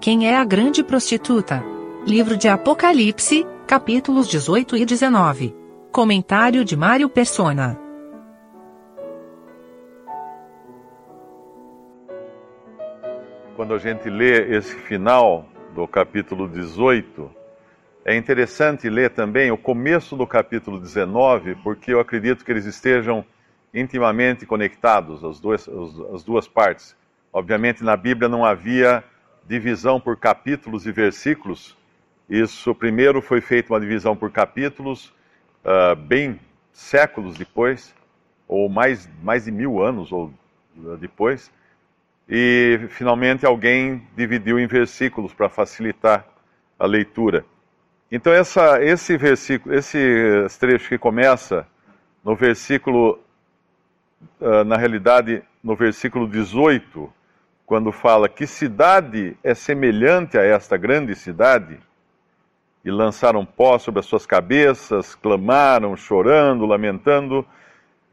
Quem é a grande prostituta? Livro de Apocalipse, capítulos 18 e 19. Comentário de Mário Persona. Quando a gente lê esse final do capítulo 18, é interessante ler também o começo do capítulo 19, porque eu acredito que eles estejam intimamente conectados, as duas, as duas partes. Obviamente, na Bíblia não havia divisão por capítulos e versículos. Isso primeiro foi feita uma divisão por capítulos, uh, bem séculos depois, ou mais, mais de mil anos ou depois. E finalmente alguém dividiu em versículos para facilitar a leitura. Então essa, esse versículo, esse trecho que começa no versículo, uh, na realidade, no versículo 18, quando fala que cidade é semelhante a esta grande cidade, e lançaram pó sobre as suas cabeças, clamaram, chorando, lamentando.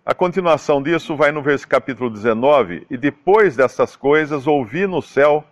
A continuação disso vai no versículo capítulo 19, e depois dessas coisas ouvi no céu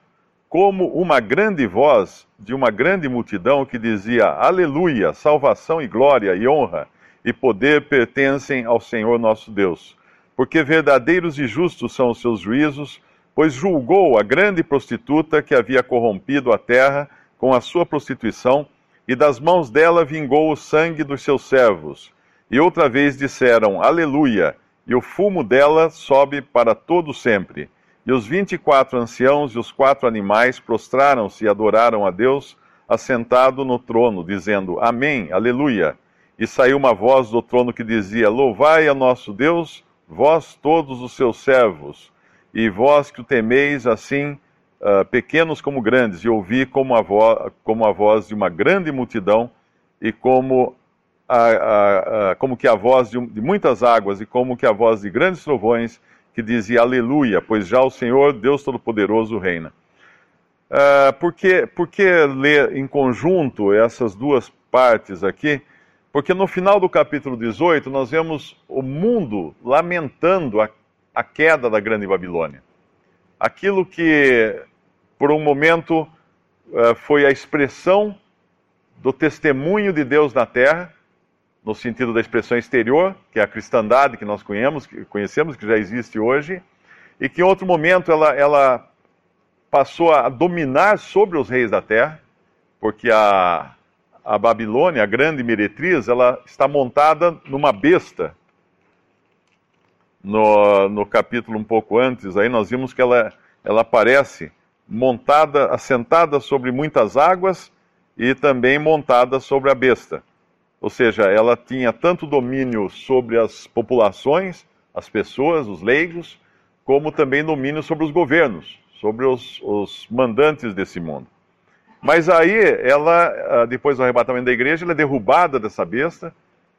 como uma grande voz de uma grande multidão que dizia: Aleluia, salvação e glória e honra e poder pertencem ao Senhor nosso Deus. Porque verdadeiros e justos são os seus juízos, pois julgou a grande prostituta que havia corrompido a terra com a sua prostituição, e das mãos dela vingou o sangue dos seus servos. E outra vez disseram: Aleluia, e o fumo dela sobe para todo sempre. E os vinte e quatro anciãos e os quatro animais prostraram-se e adoraram a Deus, assentado no trono, dizendo: Amém, Aleluia. E saiu uma voz do trono que dizia: Louvai a nosso Deus, vós todos os seus servos, e vós que o temeis, assim, uh, pequenos como grandes, e ouvi como a, vo como a voz de uma grande multidão, e como, a, a, a como que a voz de, de muitas águas, e como que a voz de grandes trovões, que dizia Aleluia, pois já o Senhor, Deus Todo-Poderoso, reina. Uh, por, que, por que ler em conjunto essas duas partes aqui? Porque no final do capítulo 18 nós vemos o mundo lamentando a, a queda da grande Babilônia. Aquilo que, por um momento, uh, foi a expressão do testemunho de Deus na terra, no sentido da expressão exterior, que é a cristandade que nós conhecemos, que, conhecemos, que já existe hoje, e que em outro momento ela, ela passou a dominar sobre os reis da terra, porque a, a Babilônia, a grande meretriz, ela está montada numa besta. No, no capítulo um pouco antes, aí nós vimos que ela, ela aparece montada, assentada sobre muitas águas e também montada sobre a besta. Ou seja, ela tinha tanto domínio sobre as populações, as pessoas, os leigos, como também domínio sobre os governos, sobre os, os mandantes desse mundo. Mas aí, ela, ah, depois do arrebatamento da igreja, ela é derrubada dessa besta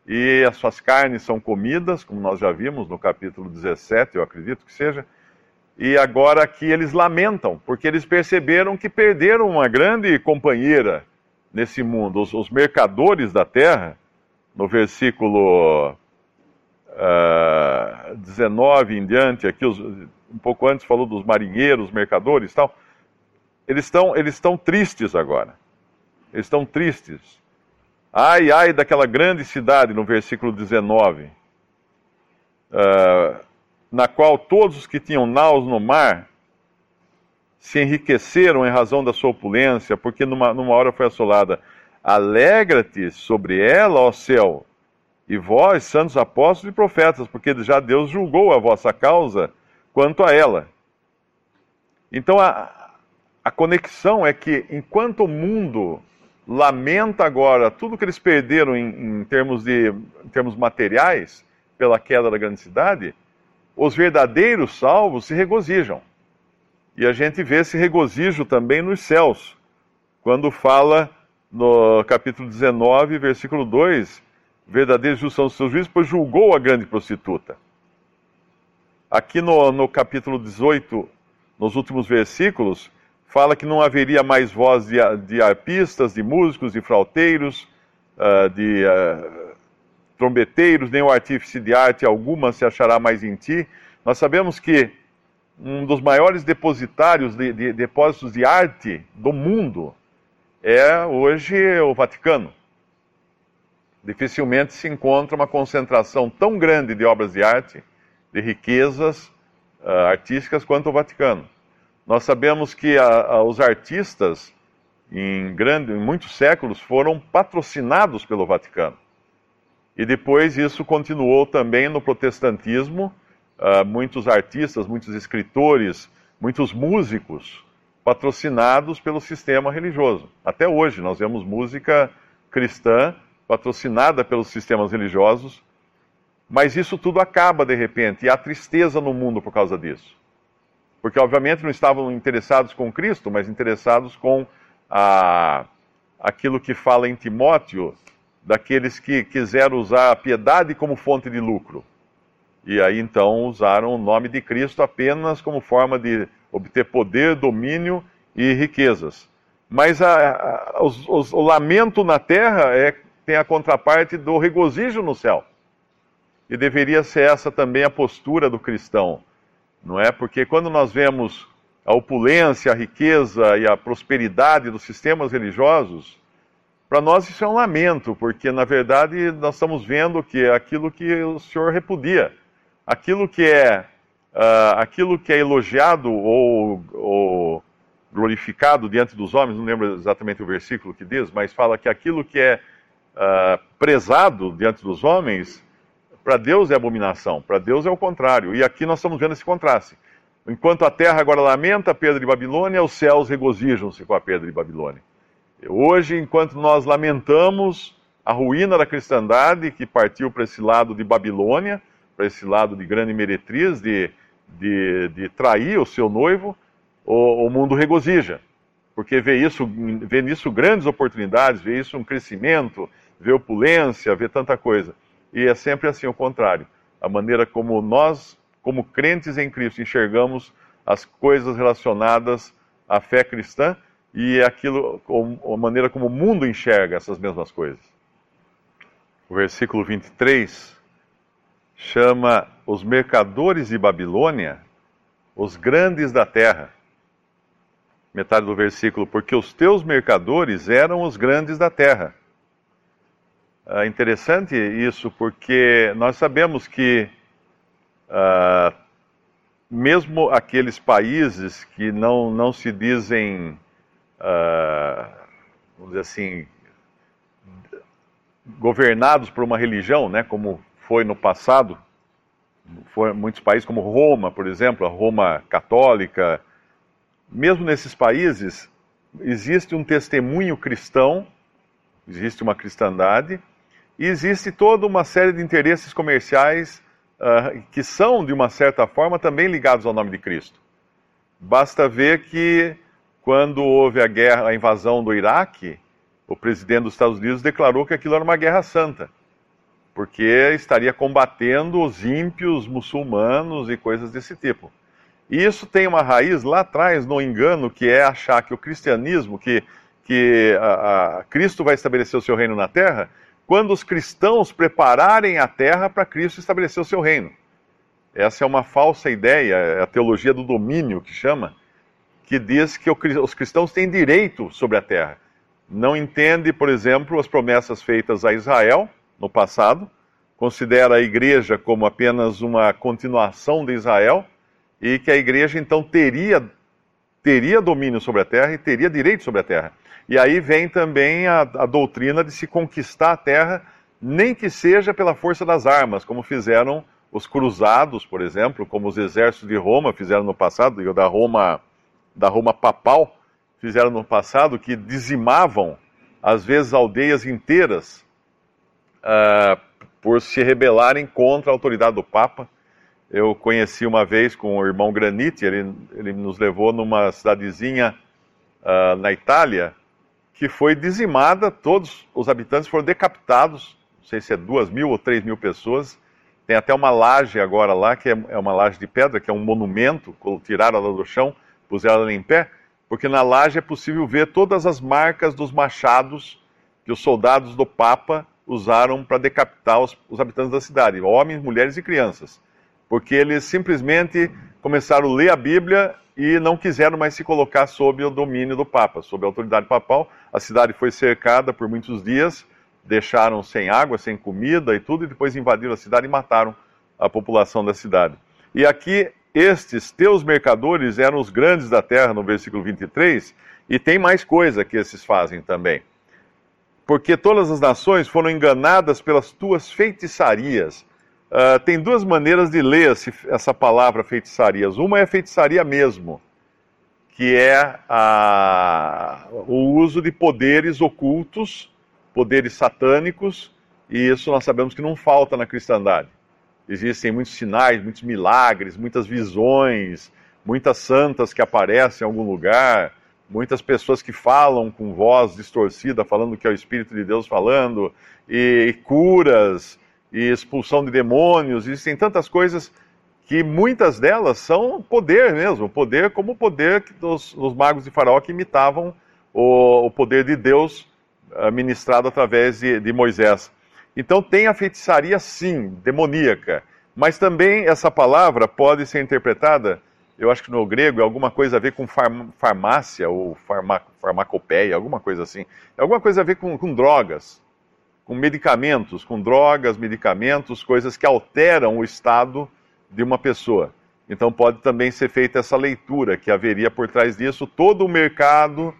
e as suas carnes são comidas, como nós já vimos no capítulo 17, eu acredito que seja. E agora aqui eles lamentam, porque eles perceberam que perderam uma grande companheira nesse mundo. Os, os mercadores da terra, no versículo uh, ah, 19 em diante, aqui os, um pouco antes falou dos marinheiros, mercadores e tal, eles estão eles tristes agora. Eles estão tristes. Ai, ai daquela grande cidade, no versículo 19, uh, ah, na qual todos os que tinham naus no mar se enriqueceram em razão da sua opulência, porque numa, numa hora foi assolada. Alegra-te sobre ela, ó céu, e vós, santos apóstolos e profetas, porque já Deus julgou a vossa causa quanto a ela. Então a, a conexão é que enquanto o mundo lamenta agora tudo que eles perderam em, em, termos, de, em termos materiais pela queda da grande cidade, os verdadeiros salvos se regozijam. E a gente vê esse regozijo também nos céus, quando fala no capítulo 19, versículo 2, verdadeiros justos são os seus juízes, pois julgou a grande prostituta. Aqui no, no capítulo 18, nos últimos versículos, fala que não haveria mais voz de, de arpistas, de músicos, de frauteiros, uh, de uh, trombeteiros, nem o artífice de arte alguma se achará mais em ti. Nós sabemos que um dos maiores depositários de, de depósitos de arte do mundo é hoje o Vaticano. Dificilmente se encontra uma concentração tão grande de obras de arte, de riquezas uh, artísticas quanto o Vaticano. Nós sabemos que a, a, os artistas, em, grande, em muitos séculos, foram patrocinados pelo Vaticano. E depois isso continuou também no protestantismo. Uh, muitos artistas, muitos escritores, muitos músicos patrocinados pelo sistema religioso. Até hoje nós vemos música cristã patrocinada pelos sistemas religiosos, mas isso tudo acaba de repente e há tristeza no mundo por causa disso. Porque obviamente não estavam interessados com Cristo, mas interessados com a, aquilo que fala em Timóteo, daqueles que quiseram usar a piedade como fonte de lucro. E aí então usaram o nome de Cristo apenas como forma de obter poder, domínio e riquezas. Mas a, a, os, os, o lamento na terra é, tem a contraparte do regozijo no céu. E deveria ser essa também a postura do cristão, não é? Porque quando nós vemos a opulência, a riqueza e a prosperidade dos sistemas religiosos, para nós isso é um lamento, porque na verdade nós estamos vendo que é aquilo que o Senhor repudia, aquilo que é uh, aquilo que é elogiado ou, ou, glorificado diante dos homens, não lembro exatamente o versículo que diz, mas fala que aquilo que é uh, prezado diante dos homens, para Deus é abominação, para Deus é o contrário. E aqui nós estamos vendo esse contraste. Enquanto a terra agora lamenta a perda de Babilônia, os céus regozijam-se com a perda de Babilônia. Hoje, enquanto nós lamentamos a ruína da cristandade que partiu para esse lado de Babilônia, para esse lado de grande meretriz, de, de, de trair o seu noivo, o, o, mundo regozija, porque vê, isso, vê nisso grandes oportunidades, vê isso um crescimento, vê opulência, vê tanta coisa. E é sempre assim o contrário. A maneira como nós, como crentes em Cristo, enxergamos as coisas relacionadas à fé cristã e aquilo, a maneira como o mundo enxerga essas mesmas coisas. O versículo 23 chama os mercadores de Babilônia os grandes da terra. Metade do versículo, porque os teus mercadores eram os grandes da terra. É interessante isso, porque nós sabemos que uh, mesmo aqueles países que não, não se dizem uh, vamos dizer assim, governados por uma religião, né, como foi no passado, foi muitos países como Roma, por exemplo, a Roma católica, mesmo nesses países existe um testemunho cristão, existe uma cristandade e existe toda uma série de interesses comerciais uh, que são de uma certa forma também ligados ao nome de Cristo. Basta ver que quando houve a guerra, a invasão do Iraque, o presidente dos Estados Unidos declarou que aquilo era uma guerra santa, porque estaria combatendo os ímpios muçulmanos e coisas desse tipo. E isso tem uma raiz lá atrás no engano que é achar que o cristianismo, que, que a, a Cristo vai estabelecer o seu reino na terra, quando os cristãos prepararem a terra para Cristo estabelecer o seu reino. Essa é uma falsa ideia, é a teologia do domínio que chama que diz que os cristãos têm direito sobre a terra. Não entende, por exemplo, as promessas feitas a Israel no passado, considera a igreja como apenas uma continuação de Israel e que a igreja então teria teria domínio sobre a terra e teria direito sobre a terra. E aí vem também a, a doutrina de se conquistar a terra, nem que seja pela força das armas, como fizeram os cruzados, por exemplo, como os exércitos de Roma fizeram no passado, e da Roma da Roma papal fizeram no passado, que dizimavam, às vezes, aldeias inteiras uh, por se rebelarem contra a autoridade do Papa. Eu conheci uma vez com o irmão Granite, ele, ele nos levou numa cidadezinha uh, na Itália, que foi dizimada, todos os habitantes foram decapitados, não sei se é duas mil ou três mil pessoas. Tem até uma laje agora lá, que é, é uma laje de pedra, que é um monumento, tiraram ela do chão, puseram ela em pé, porque na laje é possível ver todas as marcas dos machados que os soldados do Papa usaram para decapitar os, os, habitantes da cidade, homens, mulheres e crianças. Porque eles simplesmente começaram a ler a Bíblia e não quiseram mais se colocar sob o domínio do Papa, sob a autoridade papal. A cidade foi cercada por muitos dias, deixaram sem água, sem comida e tudo, e depois invadiram a cidade e mataram a população da cidade. E aqui, estes teus mercadores eram os grandes da terra, no versículo 23, e tem mais coisa que esses fazem também. Porque todas as nações foram enganadas pelas tuas feitiçarias. Uh, tem duas maneiras de ler esse, essa palavra feitiçarias. Uma é feitiçaria mesmo, que é a, o uso de poderes ocultos, poderes satânicos, e isso nós sabemos que não falta na cristandade. Existem muitos sinais, muitos milagres, muitas visões, muitas santas que aparecem em algum lugar, muitas pessoas que falam com voz distorcida, falando que é o Espírito de Deus falando, e, e curas, e expulsão de demônios, existem tantas coisas que muitas delas são poder mesmo, poder como o poder dos, dos magos de Faraó que imitavam o, o poder de Deus uh, ministrado através de, de Moisés. Então tem a feitiçaria sim, demoníaca, mas também essa palavra pode ser interpretada eu acho que no grego é alguma coisa a ver com farmácia ou farma, farmacopeia, alguma coisa assim. É alguma coisa a ver com, com drogas, com medicamentos, com drogas, medicamentos, coisas que alteram o estado de uma pessoa. Então pode também ser feita essa leitura, que haveria por trás disso todo o mercado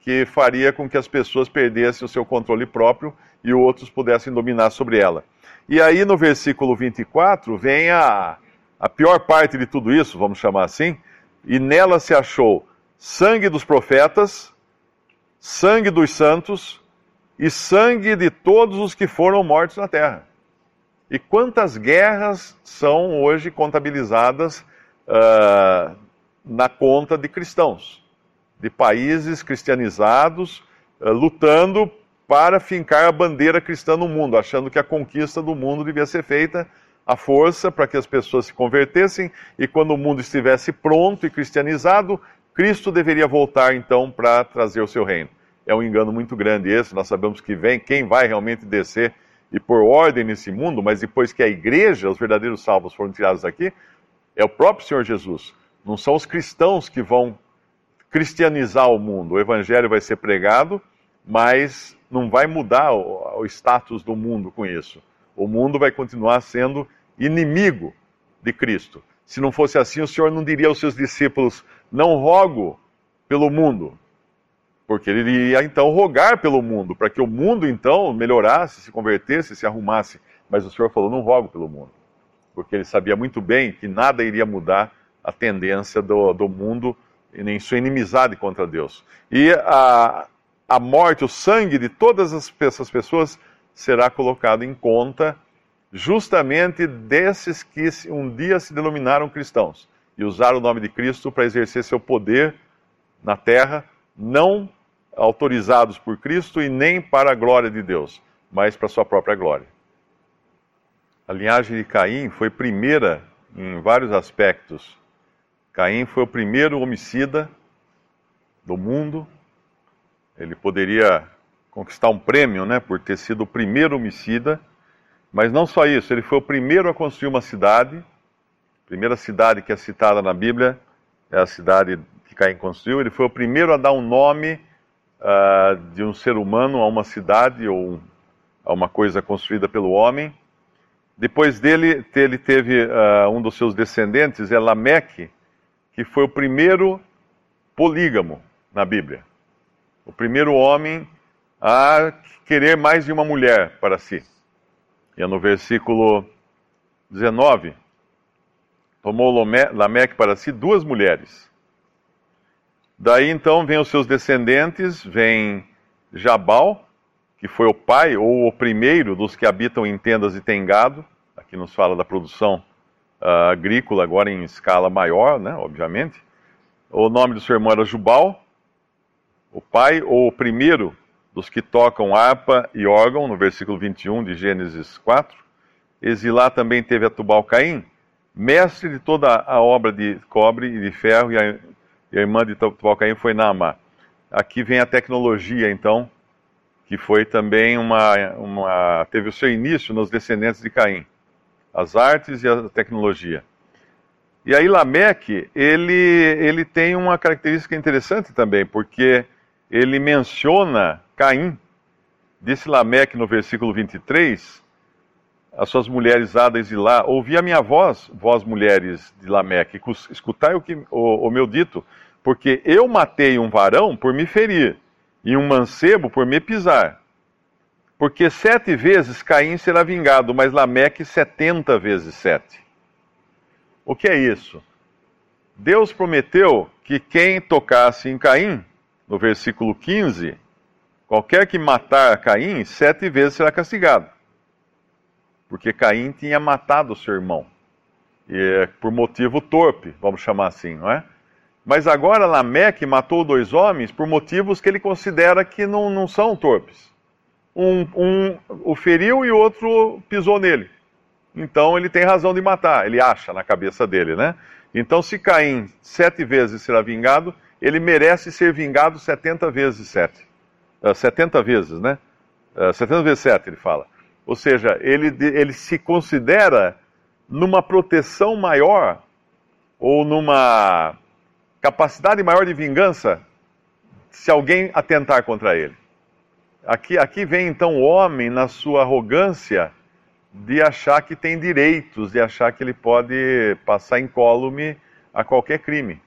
que faria com que as pessoas perdessem o seu controle próprio e outros pudessem dominar sobre ela. E aí no versículo 24 vem a, a pior parte de tudo isso, vamos chamar assim, e nela se achou sangue dos profetas, sangue dos santos e sangue de todos os que foram mortos na terra. E quantas guerras são hoje contabilizadas uh, na conta de cristãos, de países cristianizados uh, lutando para fincar a bandeira cristã no mundo, achando que a conquista do mundo devia ser feita a força para que as pessoas se convertessem e quando o mundo estivesse pronto e cristianizado, Cristo deveria voltar então para trazer o seu reino. É um engano muito grande esse, nós sabemos que vem quem vai realmente descer e pôr ordem nesse mundo, mas depois que a igreja, os verdadeiros salvos foram tirados daqui, é o próprio Senhor Jesus. Não são os cristãos que vão cristianizar o mundo. O evangelho vai ser pregado, mas não vai mudar o, o status do mundo com isso o mundo vai continuar sendo inimigo de Cristo. Se não fosse assim, o Senhor não diria aos seus discípulos: Não rogo pelo mundo, porque ele iria então rogar pelo mundo, para que o mundo então melhorasse, se convertesse, se arrumasse. Mas o Senhor falou: Não rogo pelo mundo, porque ele sabia muito bem que nada iria mudar a tendência do, do mundo e nem sua inimizade contra Deus. E a, a morte, o sangue de todas essas pessoas será colocado em conta justamente desses que um dia se denominaram cristãos e usaram o nome de Cristo para exercer seu poder na terra, não autorizados por Cristo e nem para a glória de Deus, mas para a sua própria glória. A linhagem de Caim foi primeira em vários aspectos. Caim foi o primeiro homicida do mundo. Ele poderia conquistar um prêmio, né, por ter sido o primeiro homicida. Mas não só isso, ele foi o primeiro a construir uma cidade. A primeira cidade que é citada na Bíblia é a cidade que Caim construiu. Ele foi o primeiro a dar um nome uh, de um ser humano a uma cidade ou a uma coisa construída pelo homem. Depois dele, ele teve uh, um dos seus descendentes, é Lameque, que foi o primeiro polígamo na Bíblia. O primeiro homem a querer mais de uma mulher para si. E é no versículo 19: tomou Lameque para si duas mulheres. Daí então vem os seus descendentes, vem Jabal, que foi o pai ou o primeiro dos que habitam em tendas e tem gado. Aqui nos fala da produção uh, agrícola, agora em escala maior, né, obviamente. O nome do seu irmão era Jubal, o pai ou o primeiro dos que tocam harpa e órgão, no versículo 21 de Gênesis 4. Exilá também teve a Tubal Caim, mestre de toda a obra de cobre e de ferro, e a, e a irmã de Tubal Caim foi Naamá. Aqui vem a tecnologia, então, que foi também uma, uma. teve o seu início nos descendentes de Caim. As artes e a tecnologia. E aí Lameque, ele, ele tem uma característica interessante também, porque ele menciona Caim. Disse Lameque no versículo 23, as suas mulheres hadas de lá, ouvi a minha voz, vós mulheres de Lameque, escutai o, que, o, o meu dito, porque eu matei um varão por me ferir, e um mancebo por me pisar. Porque sete vezes Caim será vingado, mas Lameque setenta vezes sete. O que é isso? Deus prometeu que quem tocasse em Caim, no versículo 15, qualquer que matar Caim, sete vezes será castigado. Porque Caim tinha matado seu irmão. E é por motivo torpe, vamos chamar assim, não é? Mas agora Lameque matou dois homens por motivos que ele considera que não, não são torpes. Um, um o feriu e o outro pisou nele. Então ele tem razão de matar, ele acha na cabeça dele, né? Então, se Caim sete vezes será vingado, ele merece ser vingado setenta vezes sete. Uh, 70 vezes, né? Uh, 70 vezes sete, ele fala. Ou seja, ele, ele se considera numa proteção maior ou numa capacidade maior de vingança se alguém atentar contra ele. Aqui, aqui vem então o homem na sua arrogância de achar que tem direitos, de achar que ele pode passar incólume a qualquer crime.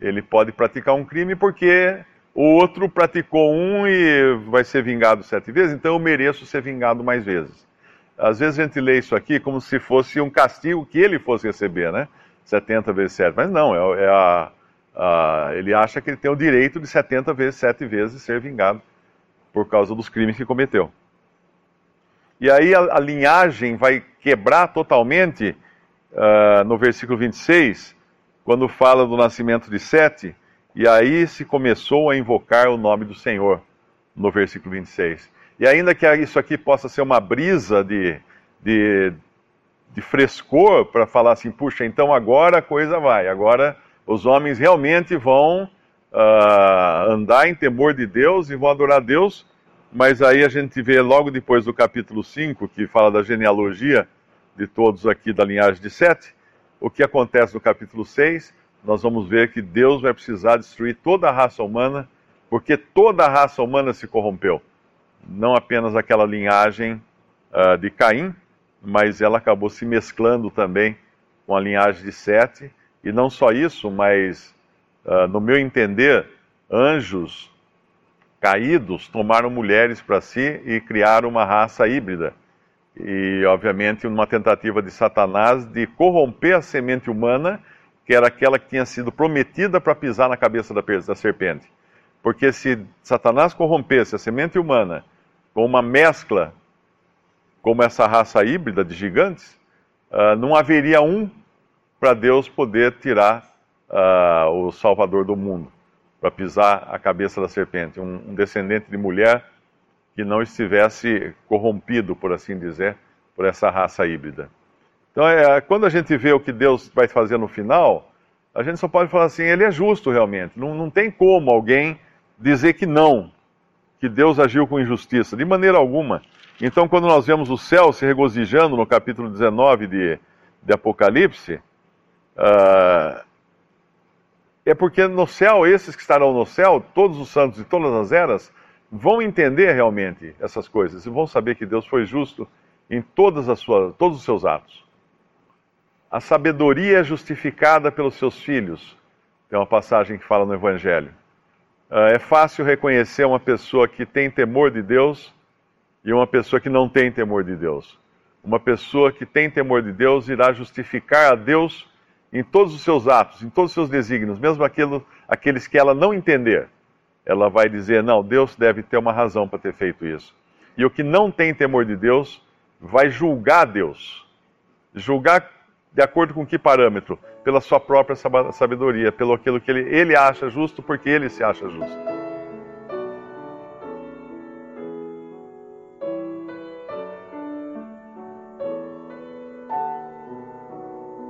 Ele pode praticar um crime porque o outro praticou um e vai ser vingado sete vezes, então eu mereço ser vingado mais vezes. Às vezes a gente lê isso aqui como se fosse um castigo que ele fosse receber, né? 70 vezes 7. Mas não, é, é a, a, ele acha que ele tem o direito de 70 vezes 7 vezes ser vingado por causa dos crimes que cometeu. E aí a, a linhagem vai quebrar totalmente uh, no versículo 26, quando fala do nascimento de Sete, e aí se começou a invocar o nome do Senhor, no versículo 26. E ainda que isso aqui possa ser uma brisa de, de, de frescor para falar assim, puxa, então agora a coisa vai, agora os homens realmente vão uh, andar em temor de Deus e vão adorar Deus mas aí a gente vê logo depois do capítulo 5, que fala da genealogia de todos aqui da linhagem de Sete, o que acontece no capítulo 6, nós vamos ver que Deus vai precisar destruir toda a raça humana, porque toda a raça humana se corrompeu. Não apenas aquela linhagem uh, de Caim, mas ela acabou se mesclando também com a linhagem de Sete. E não só isso, mas, uh, no meu entender, anjos caídos tomaram mulheres para si e criaram uma raça híbrida. E, obviamente, uma tentativa de Satanás de corromper a semente humana, que era aquela que tinha sido prometida para pisar na cabeça da, da serpente. Porque se Satanás corrompesse a semente humana com uma mescla como essa raça híbrida de gigantes, uh, não haveria um para Deus poder tirar uh, o Salvador do mundo para pisar a cabeça da serpente, um, um descendente de mulher que não estivesse corrompido, por assim dizer, por essa raça híbrida. Então, é, quando a gente vê o que Deus vai fazer no final, a gente só pode falar assim: ele é justo realmente. Não, não tem como alguém dizer que não, que Deus agiu com injustiça, de maneira alguma. Então, quando nós vemos o céu se regozijando no capítulo 19 de, de Apocalipse, uh, é porque no céu, esses que estarão no céu, todos os santos de todas as eras, vão entender realmente essas coisas e vão saber que Deus foi justo em todas as suas, todos os seus atos. A sabedoria é justificada pelos seus filhos. Tem uma passagem que fala no Evangelho. Ah, é fácil reconhecer uma pessoa que tem temor de Deus e uma pessoa que não tem temor de Deus. Uma pessoa que tem temor de Deus irá justificar a Deus em todos os seus atos, em todos os seus desígnios, mesmo aquilo, aqueles que ela não entender, ela vai dizer: não, Deus deve ter uma razão para ter feito isso. E o que não tem temor de Deus vai julgar Deus. Julgar de acordo com que parâmetro? Pela sua própria sabedoria, pelo aquilo que ele, ele acha justo, porque ele se acha justo.